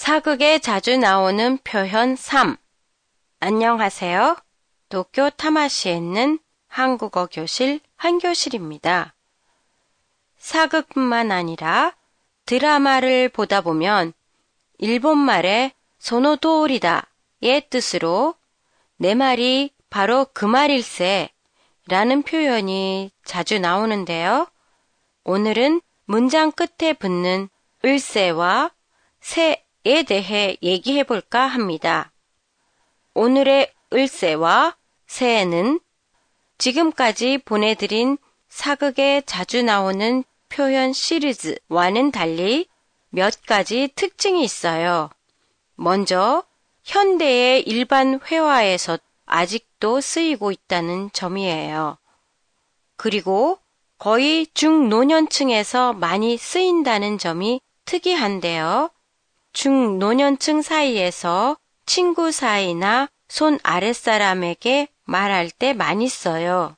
사극에 자주 나오는 표현 3. 안녕하세요. 도쿄 타마시에 있는 한국어 교실 한교실입니다. 사극뿐만 아니라 드라마를 보다 보면 일본말의 소노도리다의 뜻으로 내 말이 바로 그 말일세 라는 표현이 자주 나오는데요. 오늘은 문장 끝에 붙는 을세와 새 에 대해 얘기해 볼까 합니다. 오늘의 을세와 새는 지금까지 보내드린 사극에 자주 나오는 표현 시리즈와는 달리 몇 가지 특징이 있어요. 먼저 현대의 일반 회화에서 아직도 쓰이고 있다는 점이에요. 그리고 거의 중노년층에서 많이 쓰인다는 점이 특이한데요. 중노년층 사이에서 친구 사이나 손 아랫사람에게 말할 때 많이 써요.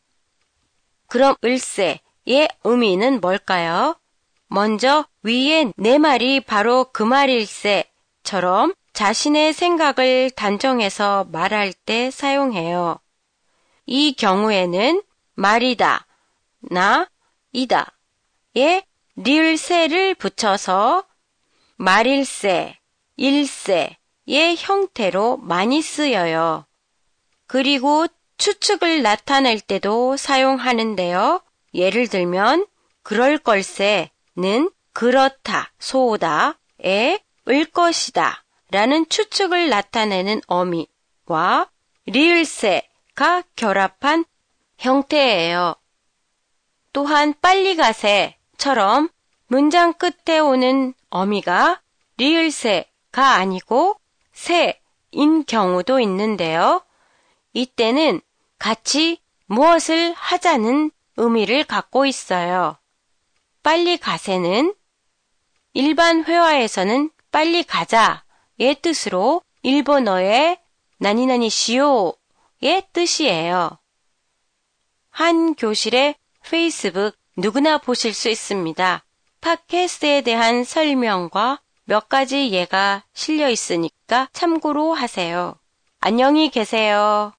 그럼 을세의 의미는 뭘까요? 먼저 위에 내 말이 바로 그 말일세처럼 자신의 생각을 단정해서 말할 때 사용해요. 이 경우에는 말이다, 나, 이다에 리을세를 붙여서 말일세, 일세의 형태로 많이 쓰여요. 그리고 추측을 나타낼 때도 사용하는데요. 예를 들면 그럴 걸세는 그렇다, 소다에 을 것이다 라는 추측을 나타내는 어미와 리을세가 결합한 형태예요. 또한 빨리 가세처럼 문장 끝에 오는 어미가 리을세가 아니고 새인 경우도 있는데요. 이때는 같이 무엇을 하자는 의미를 갖고 있어요. 빨리 가세는 일반 회화에서는 빨리 가자의 뜻으로 일본어의 나니나니 시오의 뜻이에요. 한 교실의 페이스북 누구나 보실 수 있습니다. 팟캐스트에 대한 설명과 몇 가지 예가 실려 있으니까 참고로 하세요. 안녕히 계세요.